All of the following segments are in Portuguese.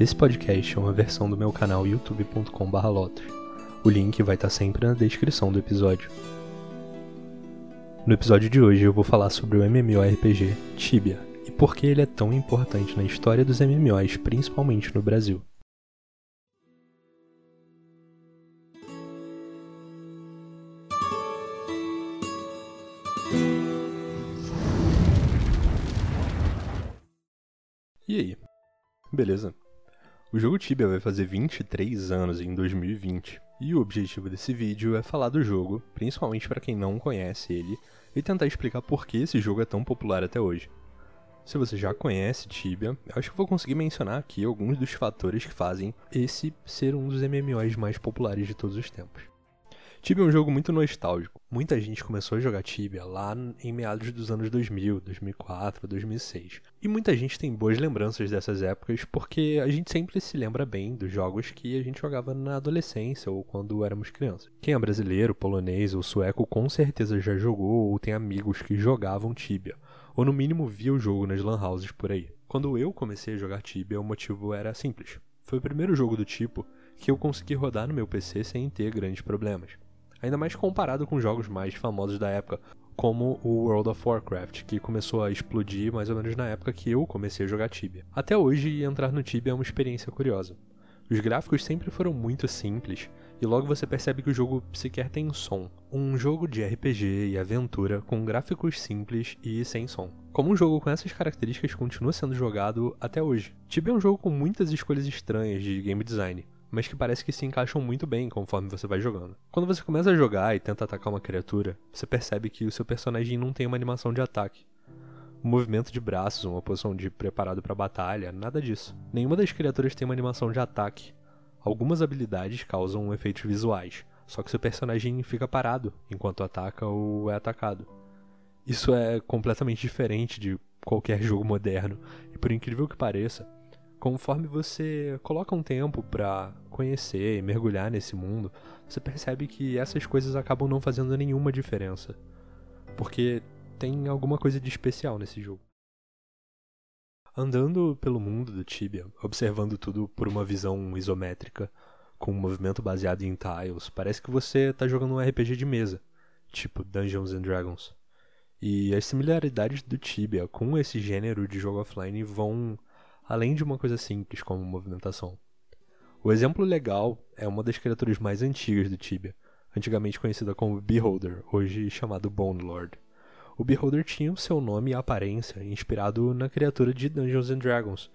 Esse podcast é uma versão do meu canal youtube.com/lotus. O link vai estar sempre na descrição do episódio. No episódio de hoje eu vou falar sobre o MMORPG Tibia e por que ele é tão importante na história dos MMOs, principalmente no Brasil. E aí? Beleza? O jogo Tibia vai fazer 23 anos em 2020, e o objetivo desse vídeo é falar do jogo, principalmente para quem não conhece ele, e tentar explicar por que esse jogo é tão popular até hoje. Se você já conhece Tibia, acho que vou conseguir mencionar aqui alguns dos fatores que fazem esse ser um dos MMOs mais populares de todos os tempos. Tibia é um jogo muito nostálgico. Muita gente começou a jogar Tibia lá em meados dos anos 2000, 2004, 2006. E muita gente tem boas lembranças dessas épocas porque a gente sempre se lembra bem dos jogos que a gente jogava na adolescência ou quando éramos crianças. Quem é brasileiro, polonês ou sueco com certeza já jogou ou tem amigos que jogavam Tibia, ou no mínimo via o jogo nas lan houses por aí. Quando eu comecei a jogar Tibia, o motivo era simples. Foi o primeiro jogo do tipo que eu consegui rodar no meu PC sem ter grandes problemas ainda mais comparado com jogos mais famosos da época, como o World of Warcraft, que começou a explodir mais ou menos na época que eu comecei a jogar Tibia. Até hoje, entrar no Tibia é uma experiência curiosa. Os gráficos sempre foram muito simples, e logo você percebe que o jogo sequer tem som. Um jogo de RPG e aventura com gráficos simples e sem som. Como um jogo com essas características continua sendo jogado até hoje. Tibia é um jogo com muitas escolhas estranhas de game design, mas que parece que se encaixam muito bem conforme você vai jogando. Quando você começa a jogar e tenta atacar uma criatura, você percebe que o seu personagem não tem uma animação de ataque. Um movimento de braços, uma posição de preparado para batalha, nada disso. Nenhuma das criaturas tem uma animação de ataque. Algumas habilidades causam efeitos visuais, só que seu personagem fica parado enquanto ataca ou é atacado. Isso é completamente diferente de qualquer jogo moderno, e por incrível que pareça, conforme você coloca um tempo para conhecer e mergulhar nesse mundo, você percebe que essas coisas acabam não fazendo nenhuma diferença. Porque tem alguma coisa de especial nesse jogo. Andando pelo mundo do Tibia, observando tudo por uma visão isométrica, com um movimento baseado em tiles, parece que você está jogando um RPG de mesa, tipo Dungeons and Dragons. E as similaridades do Tibia com esse gênero de jogo offline vão além de uma coisa simples como movimentação. O exemplo legal é uma das criaturas mais antigas do Tibia, antigamente conhecida como Beholder, hoje chamado Bone Lord. O Beholder tinha o seu nome e aparência inspirado na criatura de Dungeons and Dragons,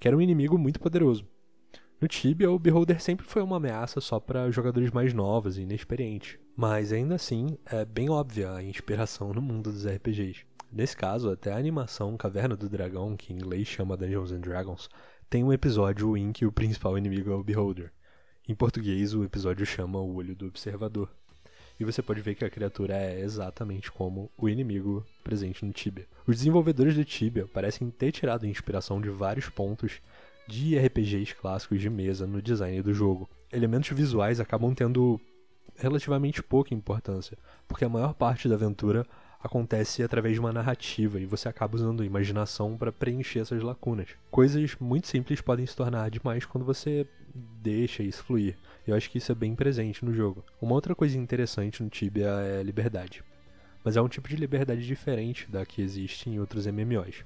que era um inimigo muito poderoso. No Tibia, o Beholder sempre foi uma ameaça só para jogadores mais novos e inexperientes, mas ainda assim é bem óbvia a inspiração no mundo dos RPGs. Nesse caso, até a animação Caverna do Dragão, que em inglês chama Dungeons and Dragons, tem um episódio em que o principal inimigo é o Beholder. Em português, o episódio chama O Olho do Observador. E você pode ver que a criatura é exatamente como o inimigo presente no Tibia. Os desenvolvedores do Tibia parecem ter tirado inspiração de vários pontos de RPGs clássicos de mesa no design do jogo. Elementos visuais acabam tendo relativamente pouca importância, porque a maior parte da aventura acontece através de uma narrativa e você acaba usando a imaginação para preencher essas lacunas. Coisas muito simples podem se tornar demais quando você deixa isso fluir. Eu acho que isso é bem presente no jogo. Uma outra coisa interessante no Tibia é liberdade. Mas é um tipo de liberdade diferente da que existe em outros MMOs.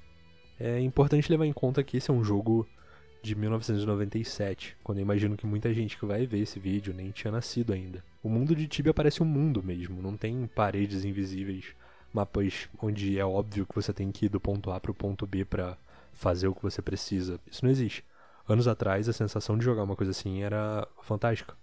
É importante levar em conta que esse é um jogo de 1997, quando eu imagino que muita gente que vai ver esse vídeo nem tinha nascido ainda. O mundo de Tibia parece um mundo mesmo, não tem paredes invisíveis mapas onde é óbvio que você tem que ir do ponto A para o ponto B para fazer o que você precisa. Isso não existe. Anos atrás, a sensação de jogar uma coisa assim era fantástica.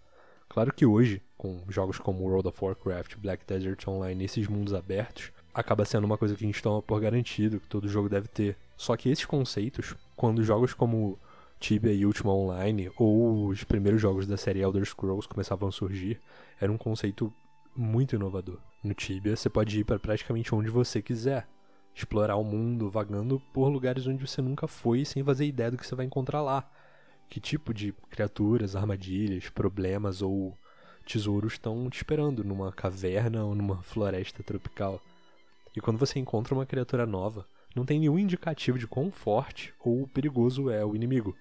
Claro que hoje, com jogos como World of Warcraft, Black Desert Online, esses mundos abertos, acaba sendo uma coisa que a gente toma por garantido, que todo jogo deve ter. Só que esses conceitos, quando jogos como Tibia e Ultima Online, ou os primeiros jogos da série Elder Scrolls começavam a surgir, era um conceito muito inovador. No Tibia, você pode ir para praticamente onde você quiser. Explorar o mundo, vagando por lugares onde você nunca foi, sem fazer ideia do que você vai encontrar lá. Que tipo de criaturas, armadilhas, problemas ou tesouros estão te esperando numa caverna ou numa floresta tropical. E quando você encontra uma criatura nova, não tem nenhum indicativo de quão forte ou perigoso é o inimigo.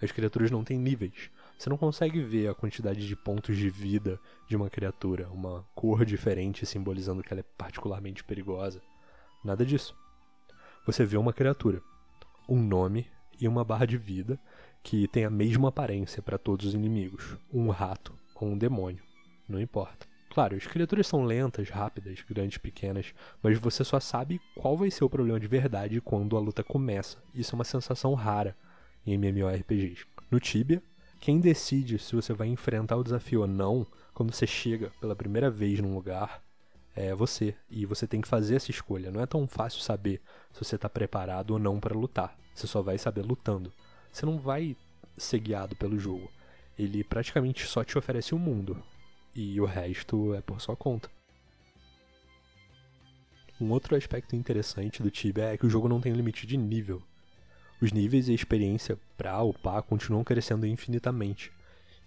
As criaturas não têm níveis. Você não consegue ver a quantidade de pontos de vida de uma criatura, uma cor diferente simbolizando que ela é particularmente perigosa. Nada disso. Você vê uma criatura, um nome e uma barra de vida que tem a mesma aparência para todos os inimigos: um rato ou um demônio. Não importa. Claro, as criaturas são lentas, rápidas, grandes, pequenas, mas você só sabe qual vai ser o problema de verdade quando a luta começa. Isso é uma sensação rara em MMORPGs. No Tibia, quem decide se você vai enfrentar o desafio ou não, quando você chega pela primeira vez num lugar, é você. E você tem que fazer essa escolha. Não é tão fácil saber se você está preparado ou não para lutar. Você só vai saber lutando. Você não vai ser guiado pelo jogo. Ele praticamente só te oferece o um mundo. E o resto é por sua conta. Um outro aspecto interessante do Tibia é que o jogo não tem limite de nível. Os níveis e a experiência para upar continuam crescendo infinitamente,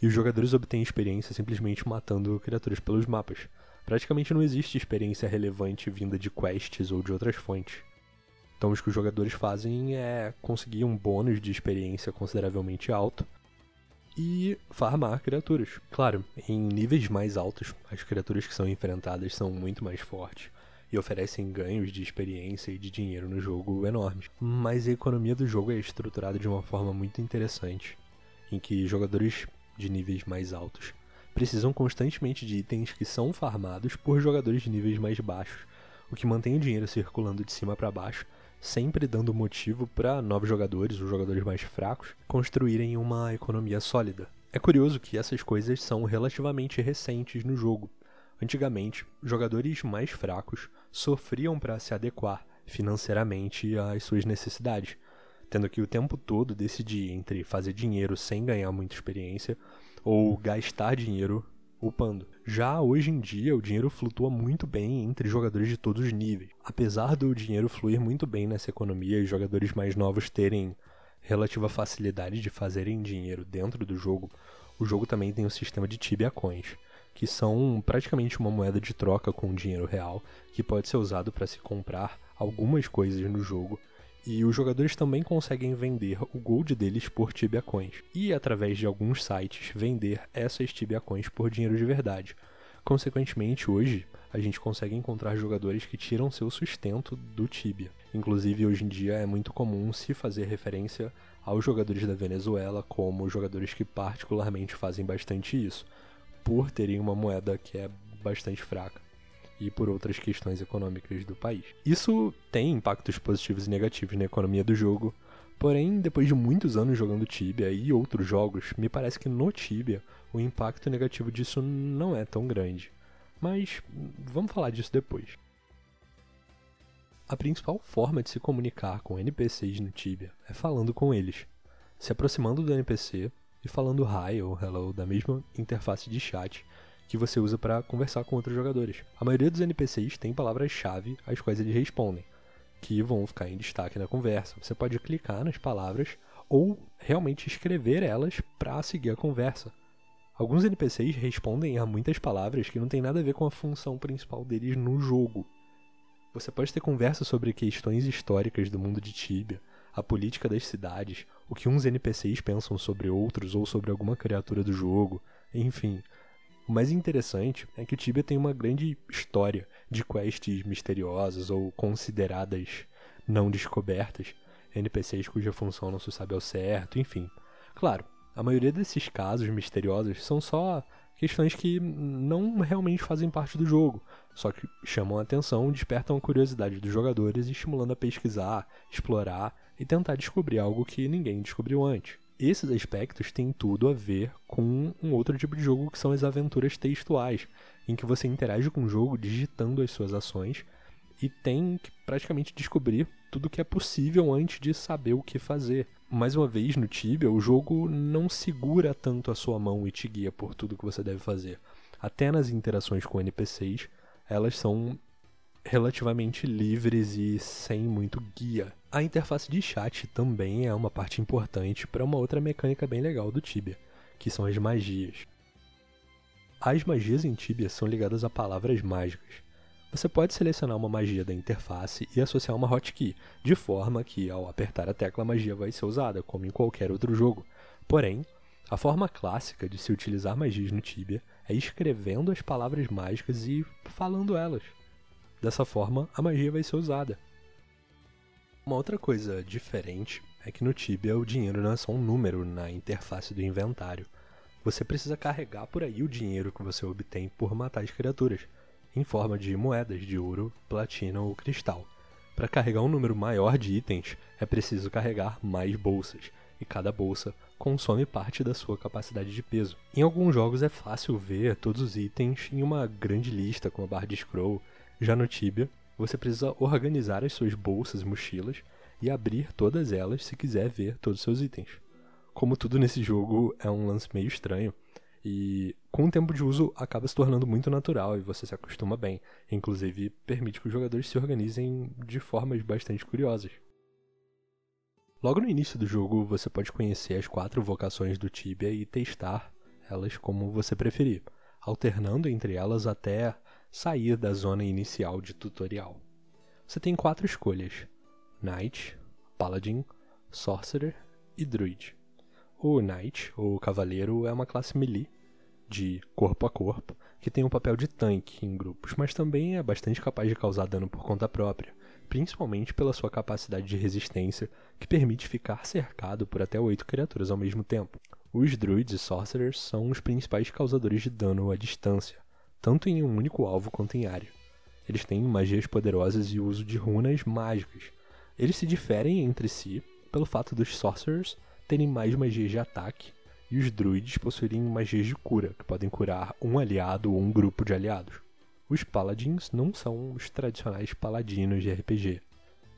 e os jogadores obtêm experiência simplesmente matando criaturas pelos mapas. Praticamente não existe experiência relevante vinda de quests ou de outras fontes. Então, o que os jogadores fazem é conseguir um bônus de experiência consideravelmente alto e farmar criaturas. Claro, em níveis mais altos, as criaturas que são enfrentadas são muito mais fortes e oferecem ganhos de experiência e de dinheiro no jogo enormes. Mas a economia do jogo é estruturada de uma forma muito interessante, em que jogadores de níveis mais altos precisam constantemente de itens que são farmados por jogadores de níveis mais baixos, o que mantém o dinheiro circulando de cima para baixo, sempre dando motivo para novos jogadores ou jogadores mais fracos construírem uma economia sólida. É curioso que essas coisas são relativamente recentes no jogo, Antigamente, jogadores mais fracos sofriam para se adequar financeiramente às suas necessidades, tendo que o tempo todo decidir entre fazer dinheiro sem ganhar muita experiência ou gastar dinheiro upando. Já hoje em dia, o dinheiro flutua muito bem entre jogadores de todos os níveis. Apesar do dinheiro fluir muito bem nessa economia e jogadores mais novos terem relativa facilidade de fazerem dinheiro dentro do jogo, o jogo também tem o sistema de Tibia Coins que são praticamente uma moeda de troca com dinheiro real, que pode ser usado para se comprar algumas coisas no jogo. E os jogadores também conseguem vender o gold deles por Tibia Coins, e através de alguns sites vender essas Tibia Coins por dinheiro de verdade. Consequentemente, hoje a gente consegue encontrar jogadores que tiram seu sustento do Tibia. Inclusive, hoje em dia é muito comum se fazer referência aos jogadores da Venezuela como jogadores que particularmente fazem bastante isso por terem uma moeda que é bastante fraca e por outras questões econômicas do país. Isso tem impactos positivos e negativos na economia do jogo, porém, depois de muitos anos jogando Tibia e outros jogos, me parece que no Tibia o impacto negativo disso não é tão grande. Mas vamos falar disso depois. A principal forma de se comunicar com NPCs no Tibia é falando com eles, se aproximando do NPC e falando hi ou hello da mesma interface de chat que você usa para conversar com outros jogadores. A maioria dos NPCs tem palavras-chave às quais eles respondem, que vão ficar em destaque na conversa. Você pode clicar nas palavras ou realmente escrever elas para seguir a conversa. Alguns NPCs respondem a muitas palavras que não tem nada a ver com a função principal deles no jogo. Você pode ter conversa sobre questões históricas do mundo de Tibia, a política das cidades, o que uns NPCs pensam sobre outros ou sobre alguma criatura do jogo, enfim. O mais interessante é que Tibia tem uma grande história de quests misteriosas ou consideradas não descobertas, NPCs cuja função não se sabe ao certo, enfim. Claro, a maioria desses casos misteriosos são só questões que não realmente fazem parte do jogo, só que chamam a atenção, despertam a curiosidade dos jogadores, estimulando a pesquisar, explorar e tentar descobrir algo que ninguém descobriu antes. Esses aspectos têm tudo a ver com um outro tipo de jogo que são as aventuras textuais, em que você interage com o jogo digitando as suas ações e tem que praticamente descobrir tudo que é possível antes de saber o que fazer. Mais uma vez, no Tibia, o jogo não segura tanto a sua mão e te guia por tudo que você deve fazer. Até nas interações com NPCs, elas são relativamente livres e sem muito guia. A interface de chat também é uma parte importante para uma outra mecânica bem legal do Tibia, que são as magias. As magias em Tibia são ligadas a palavras mágicas. Você pode selecionar uma magia da interface e associar uma hotkey, de forma que ao apertar a tecla a magia vai ser usada, como em qualquer outro jogo. Porém, a forma clássica de se utilizar magias no Tibia é escrevendo as palavras mágicas e falando elas. Dessa forma, a magia vai ser usada. Uma outra coisa diferente é que no Tibia o dinheiro não é só um número na interface do inventário. Você precisa carregar por aí o dinheiro que você obtém por matar as criaturas, em forma de moedas de ouro, platina ou cristal. Para carregar um número maior de itens, é preciso carregar mais bolsas, e cada bolsa consome parte da sua capacidade de peso. Em alguns jogos é fácil ver todos os itens em uma grande lista com a barra de scroll, já no Tibia você precisa organizar as suas bolsas e mochilas e abrir todas elas se quiser ver todos os seus itens. Como tudo nesse jogo é um lance meio estranho, e com o tempo de uso acaba se tornando muito natural e você se acostuma bem. Inclusive, permite que os jogadores se organizem de formas bastante curiosas. Logo no início do jogo, você pode conhecer as quatro vocações do Tibia e testar elas como você preferir, alternando entre elas até sair da zona inicial de tutorial. Você tem quatro escolhas: Knight, Paladin, Sorcerer e Druid. O Knight, ou Cavaleiro, é uma classe melee de corpo a corpo que tem um papel de tanque em grupos, mas também é bastante capaz de causar dano por conta própria, principalmente pela sua capacidade de resistência, que permite ficar cercado por até oito criaturas ao mesmo tempo. Os druids e sorcerers são os principais causadores de dano à distância, tanto em um único alvo quanto em área. Eles têm magias poderosas e uso de runas mágicas. Eles se diferem entre si pelo fato dos sorcerers terem mais magias de ataque e os druids possuírem magias de cura, que podem curar um aliado ou um grupo de aliados. Os paladins não são os tradicionais paladinos de RPG.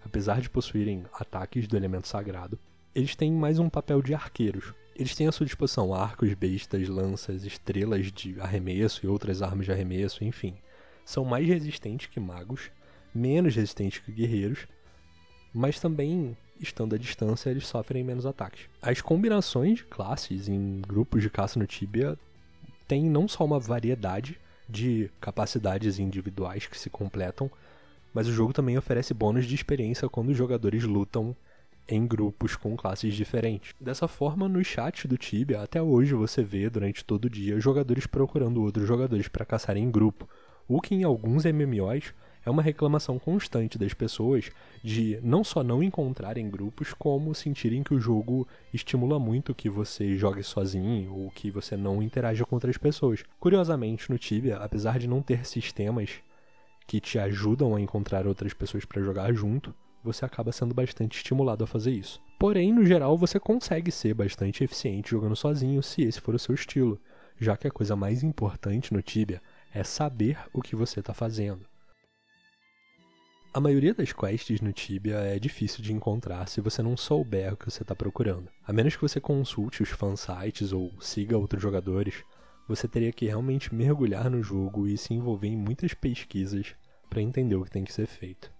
Apesar de possuírem ataques do elemento sagrado, eles têm mais um papel de arqueiros, eles têm à sua disposição arcos, bestas, lanças, estrelas de arremesso e outras armas de arremesso, enfim. São mais resistentes que magos, menos resistentes que guerreiros, mas também, estando à distância, eles sofrem menos ataques. As combinações de classes em grupos de caça no Tibia têm não só uma variedade de capacidades individuais que se completam, mas o jogo também oferece bônus de experiência quando os jogadores lutam em grupos com classes diferentes. Dessa forma, no chat do Tibia, até hoje você vê durante todo o dia jogadores procurando outros jogadores para caçar em grupo, o que em alguns MMOs é uma reclamação constante das pessoas de não só não encontrarem grupos, como sentirem que o jogo estimula muito que você jogue sozinho ou que você não interaja com outras pessoas. Curiosamente, no Tibia, apesar de não ter sistemas que te ajudam a encontrar outras pessoas para jogar junto, você acaba sendo bastante estimulado a fazer isso. Porém, no geral, você consegue ser bastante eficiente jogando sozinho se esse for o seu estilo, já que a coisa mais importante no Tibia é saber o que você está fazendo. A maioria das quests no Tibia é difícil de encontrar se você não souber o que você está procurando. A menos que você consulte os fansites ou siga outros jogadores, você teria que realmente mergulhar no jogo e se envolver em muitas pesquisas para entender o que tem que ser feito.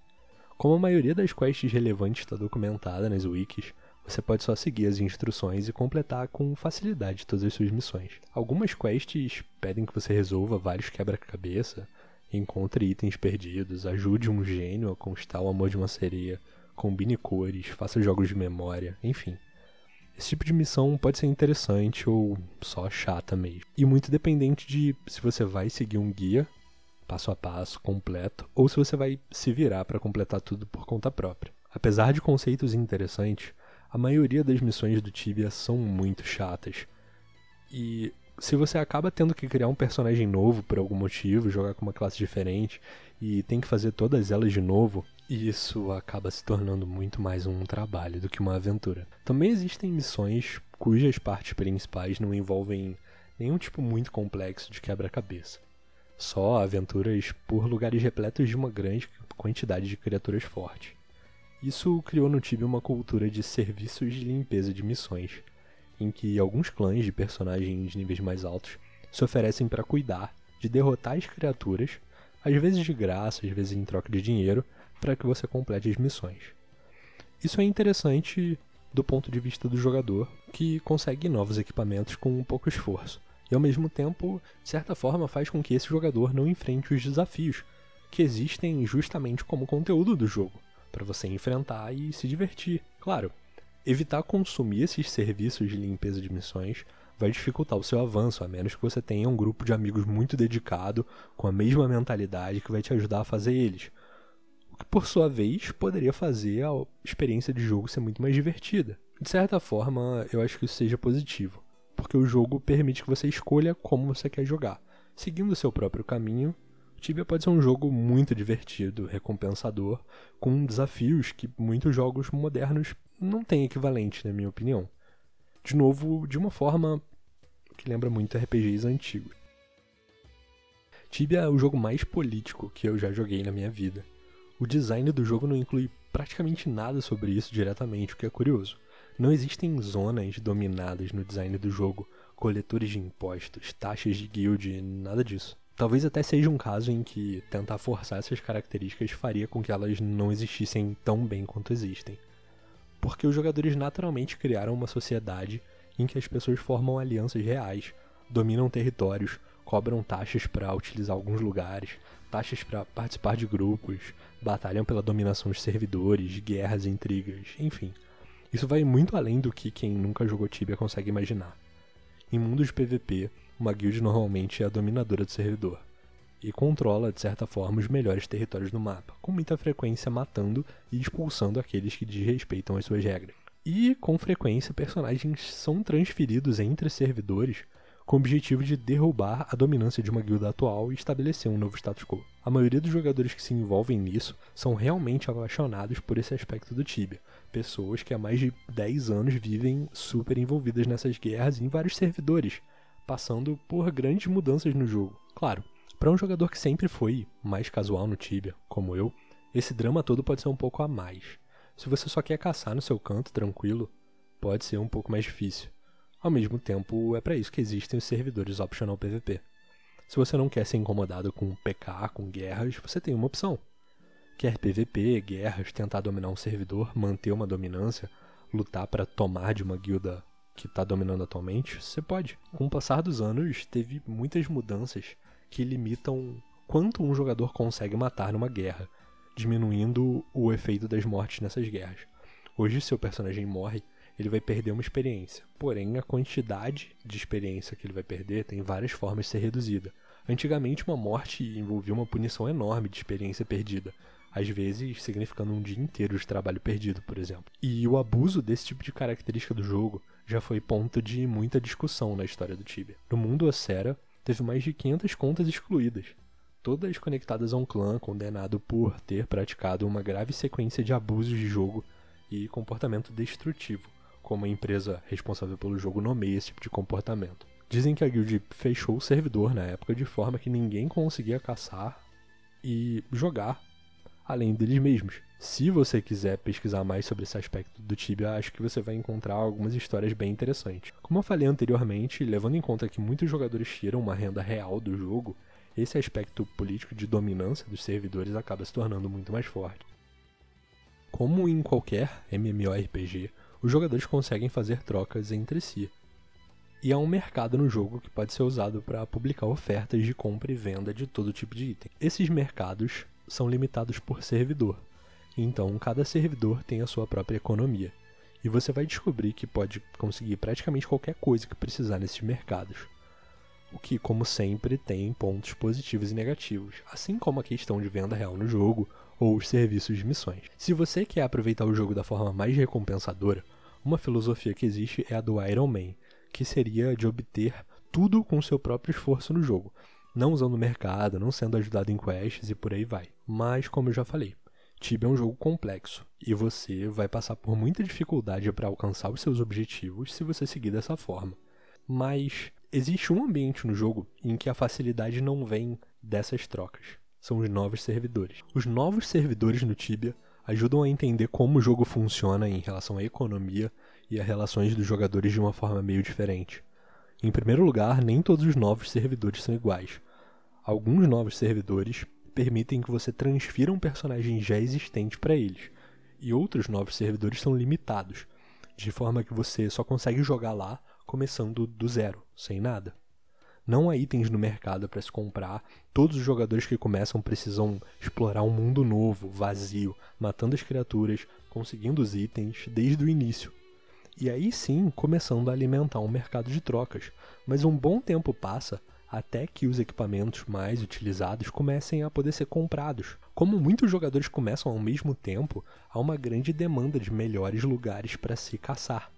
Como a maioria das quests relevantes está documentada nas wikis, você pode só seguir as instruções e completar com facilidade todas as suas missões. Algumas quests pedem que você resolva vários quebra-cabeça, encontre itens perdidos, ajude um gênio a conquistar o amor de uma sereia, combine cores, faça jogos de memória, enfim. Esse tipo de missão pode ser interessante ou só chata mesmo. E muito dependente de se você vai seguir um guia passo a passo, completo, ou se você vai se virar para completar tudo por conta própria. Apesar de conceitos interessantes, a maioria das missões do Tibia são muito chatas. E se você acaba tendo que criar um personagem novo por algum motivo, jogar com uma classe diferente e tem que fazer todas elas de novo, isso acaba se tornando muito mais um trabalho do que uma aventura. Também existem missões cujas partes principais não envolvem nenhum tipo muito complexo de quebra-cabeça só aventuras por lugares repletos de uma grande quantidade de criaturas fortes. Isso criou no Tibia uma cultura de serviços de limpeza de missões, em que alguns clãs de personagens de níveis mais altos se oferecem para cuidar de derrotar as criaturas, às vezes de graça, às vezes em troca de dinheiro, para que você complete as missões. Isso é interessante do ponto de vista do jogador, que consegue novos equipamentos com pouco esforço e ao mesmo tempo, de certa forma, faz com que esse jogador não enfrente os desafios que existem justamente como conteúdo do jogo, para você enfrentar e se divertir. Claro, Evitar consumir esses serviços de limpeza de missões vai dificultar o seu avanço, a menos que você tenha um grupo de amigos muito dedicado, com a mesma mentalidade que vai te ajudar a fazer eles. O que, por sua vez, poderia fazer a experiência de jogo ser muito mais divertida. De certa forma, eu acho que isso seja positivo, porque o jogo permite que você escolha como você quer jogar. Seguindo seu próprio caminho, Tibia pode ser um jogo muito divertido, recompensador, com desafios que muitos jogos modernos não têm equivalente, na minha opinião. De novo, de uma forma que lembra muito RPGs antigos. Tibia é o jogo mais político que eu já joguei na minha vida. O design do jogo não inclui praticamente nada sobre isso diretamente, o que é curioso. Não existem zonas dominadas no design do jogo, coletores de impostos, taxas de guild, nada disso. Talvez até seja um caso em que tentar forçar essas características faria com que elas não existissem tão bem quanto existem. Porque os jogadores naturalmente criaram uma sociedade em que as pessoas formam alianças reais, dominam territórios, cobram taxas para utilizar alguns lugares, taxas para participar de grupos, batalham pela dominação dos servidores, guerras, intrigas, enfim. Isso vai muito além do que quem nunca jogou Tibia consegue imaginar. Em mundos de PVP, uma guild normalmente é a dominadora do servidor e controla, de certa forma, os melhores territórios do mapa, com muita frequência matando e expulsando aqueles que desrespeitam as suas regras. E, com frequência, personagens são transferidos entre servidores com o objetivo de derrubar a dominância de uma guilda atual e estabelecer um novo status quo. A maioria dos jogadores que se envolvem nisso são realmente apaixonados por esse aspecto do Tibia, pessoas que há mais de 10 anos vivem super envolvidas nessas guerras em vários servidores, passando por grandes mudanças no jogo. Claro, para um jogador que sempre foi mais casual no Tibia, como eu, esse drama todo pode ser um pouco a mais. Se você só quer caçar no seu canto tranquilo, pode ser um pouco mais difícil. Ao mesmo tempo, é para isso que existem os servidores optional PVP. Se você não quer ser incomodado com PK, com guerras, você tem uma opção. Quer PVP, guerras, tentar dominar um servidor, manter uma dominância, lutar para tomar de uma guilda que está dominando atualmente, você pode. Com o passar dos anos, teve muitas mudanças que limitam quanto um jogador consegue matar numa guerra, diminuindo o efeito das mortes nessas guerras. Hoje, seu personagem morre, ele vai perder uma experiência. Porém, a quantidade de experiência que ele vai perder tem várias formas de ser reduzida. Antigamente, uma morte envolvia uma punição enorme de experiência perdida, às vezes significando um dia inteiro de trabalho perdido, por exemplo. E o abuso desse tipo de característica do jogo já foi ponto de muita discussão na história do Tibia. No mundo Ocera, teve mais de 500 contas excluídas, todas conectadas a um clã condenado por ter praticado uma grave sequência de abusos de jogo e comportamento destrutivo, como a empresa responsável pelo jogo nomeia esse tipo de comportamento. Dizem que a guild fechou o servidor na época de forma que ninguém conseguia caçar e jogar além deles mesmos. Se você quiser pesquisar mais sobre esse aspecto do Tibia, acho que você vai encontrar algumas histórias bem interessantes. Como eu falei anteriormente, levando em conta que muitos jogadores tiram uma renda real do jogo, esse aspecto político de dominância dos servidores acaba se tornando muito mais forte. Como em qualquer MMORPG, os jogadores conseguem fazer trocas entre si. E há um mercado no jogo que pode ser usado para publicar ofertas de compra e venda de todo tipo de item. Esses mercados são limitados por servidor. Então, cada servidor tem a sua própria economia. E você vai descobrir que pode conseguir praticamente qualquer coisa que precisar nesses mercados. O que, como sempre, tem pontos positivos e negativos, assim como a questão de venda real no jogo ou os serviços de missões. Se você quer aproveitar o jogo da forma mais recompensadora, uma filosofia que existe é a do Iron Man, que seria de obter tudo com seu próprio esforço no jogo, não usando o mercado, não sendo ajudado em quests e por aí vai. Mas, como eu já falei, Tibia é um jogo complexo e você vai passar por muita dificuldade para alcançar os seus objetivos se você seguir dessa forma. Mas existe um ambiente no jogo em que a facilidade não vem dessas trocas. São os novos servidores. Os novos servidores no Tibia ajudam a entender como o jogo funciona em relação à economia e às relações dos jogadores de uma forma meio diferente. Em primeiro lugar, nem todos os novos servidores são iguais. Alguns novos servidores permitem que você transfira um personagem já existente para eles, e outros novos servidores são limitados, de forma que você só consegue jogar lá começando do zero, sem nada. Não há itens no mercado para se comprar, todos os jogadores que começam precisam explorar um mundo novo, vazio, matando as criaturas, conseguindo os itens desde o início. e aí sim começando a alimentar um mercado de trocas. Mas um bom tempo passa até que os equipamentos mais utilizados comecem a poder ser comprados. Como muitos jogadores começam ao mesmo tempo, há uma grande demanda de melhores lugares para se caçar,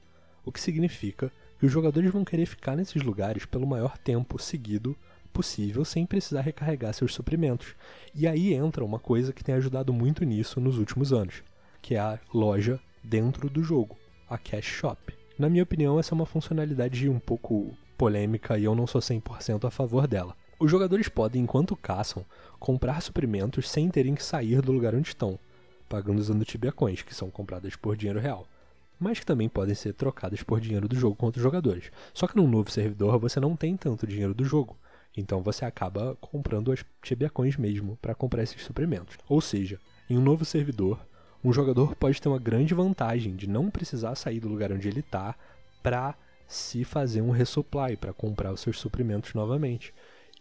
o que significa que os jogadores vão querer ficar nesses lugares pelo maior tempo seguido possível sem precisar recarregar seus suprimentos. E aí entra uma coisa que tem ajudado muito nisso nos últimos anos, que é a loja dentro do jogo, a Cash Shop. Na minha opinião, essa é uma funcionalidade um pouco polêmica e eu não sou 100% a favor dela. Os jogadores podem, enquanto caçam, comprar suprimentos sem terem que sair do lugar onde estão, pagando usando Tibia Coins, que são compradas por dinheiro real, mas que também podem ser trocadas por dinheiro do jogo com outros jogadores. Só que num novo servidor você não tem tanto dinheiro do jogo, então você acaba comprando as Tibia Coins mesmo para comprar esses suprimentos. Ou seja, em um novo servidor, um jogador pode ter uma grande vantagem de não precisar sair do lugar onde ele está para se fazer um resupply para comprar os seus suprimentos novamente.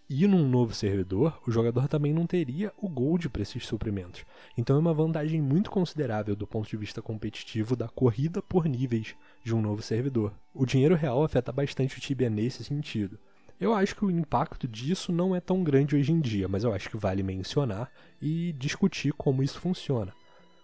E num novo servidor, o jogador também não teria o gold para esses suprimentos. Então é uma vantagem muito considerável do ponto de vista competitivo da corrida por níveis de um novo servidor. O dinheiro real afeta bastante o Tibia nesse sentido. Eu acho que o impacto disso não é tão grande hoje em dia, mas eu acho que vale mencionar e discutir como isso funciona.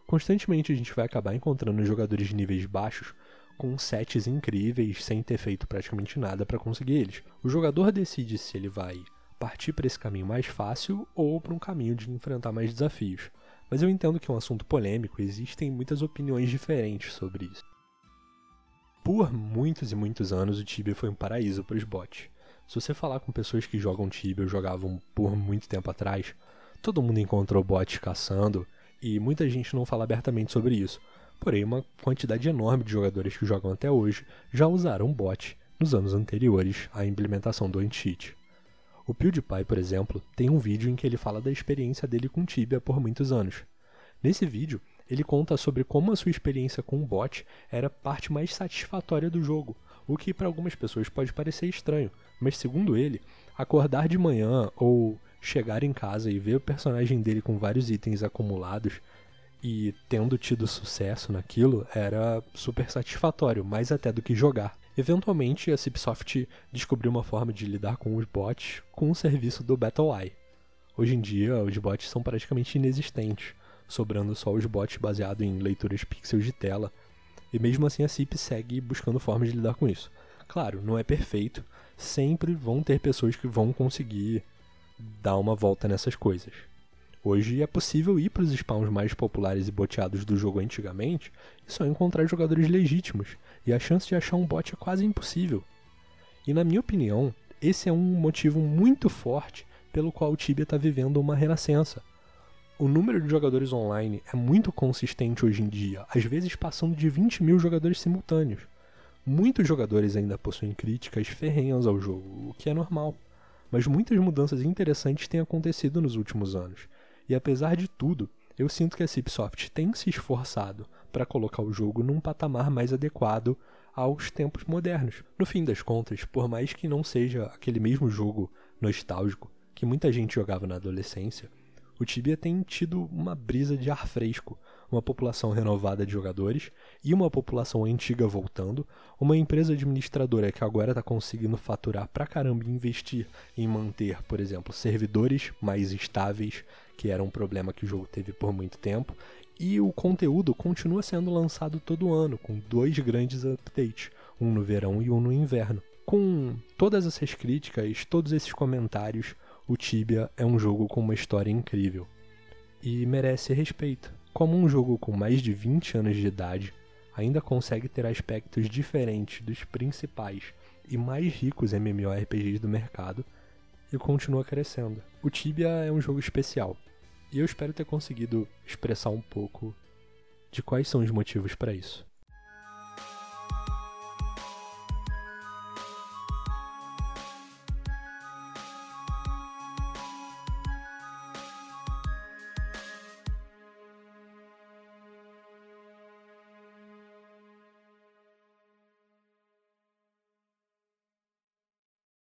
Constantemente a gente vai acabar encontrando jogadores de níveis baixos com sets incríveis sem ter feito praticamente nada para conseguir eles. O jogador decide se ele vai partir para esse caminho mais fácil ou para um caminho de enfrentar mais desafios. Mas eu entendo que é um assunto polêmico existem muitas opiniões diferentes sobre isso. Por muitos e muitos anos o Tibia foi um paraíso para os bots. Se você falar com pessoas que jogam Tibia ou jogavam por muito tempo atrás, todo mundo encontrou bots caçando e muita gente não fala abertamente sobre isso, Porém, uma quantidade enorme de jogadores que jogam até hoje já usaram bot nos anos anteriores à implementação do anti-cheat. O PewDiePie, por exemplo, tem um vídeo em que ele fala da experiência dele com Tibia por muitos anos. Nesse vídeo, ele conta sobre como a sua experiência com o bot era a parte mais satisfatória do jogo, o que para algumas pessoas pode parecer estranho, mas segundo ele, acordar de manhã ou chegar em casa e ver o personagem dele com vários itens acumulados e tendo tido sucesso naquilo era super satisfatório, mais até do que jogar. Eventualmente, a Cipsoft descobriu uma forma de lidar com os bots com o serviço do BattleEye. Hoje em dia, os bots são praticamente inexistentes, sobrando só os bots baseados em leituras pixels de tela, e mesmo assim a CIP segue buscando formas de lidar com isso. Claro, não é perfeito, sempre vão ter pessoas que vão conseguir dar uma volta nessas coisas. Hoje é possível ir para os spawns mais populares e boteados do jogo antigamente e só encontrar jogadores legítimos, e a chance de achar um bot é quase impossível. E na minha opinião, esse é um motivo muito forte pelo qual o Tibia está vivendo uma renascença. O número de jogadores online é muito consistente hoje em dia, às vezes passando de 20 mil jogadores simultâneos. Muitos jogadores ainda possuem críticas ferrenhas ao jogo, o que é normal. Mas muitas mudanças interessantes têm acontecido nos últimos anos, e apesar de tudo, eu sinto que a Cipsoft tem se esforçado para colocar o jogo num patamar mais adequado aos tempos modernos. No fim das contas, por mais que não seja aquele mesmo jogo nostálgico que muita gente jogava na adolescência, o Tibia tem tido uma brisa de ar fresco, uma população renovada de jogadores e uma população antiga voltando, uma empresa administradora que agora está conseguindo faturar pra caramba e investir em manter, por exemplo, servidores mais estáveis, que era um problema que o jogo teve por muito tempo, e o conteúdo continua sendo lançado todo ano, com dois grandes updates, um no verão e um no inverno. Com todas essas críticas, todos esses comentários, o Tibia é um jogo com uma história incrível e merece respeito. Como um jogo com mais de 20 anos de idade, ainda consegue ter aspectos diferentes dos principais e mais ricos MMORPGs do mercado e continua crescendo. O Tibia é um jogo especial e eu espero ter conseguido expressar um pouco de quais são os motivos para isso.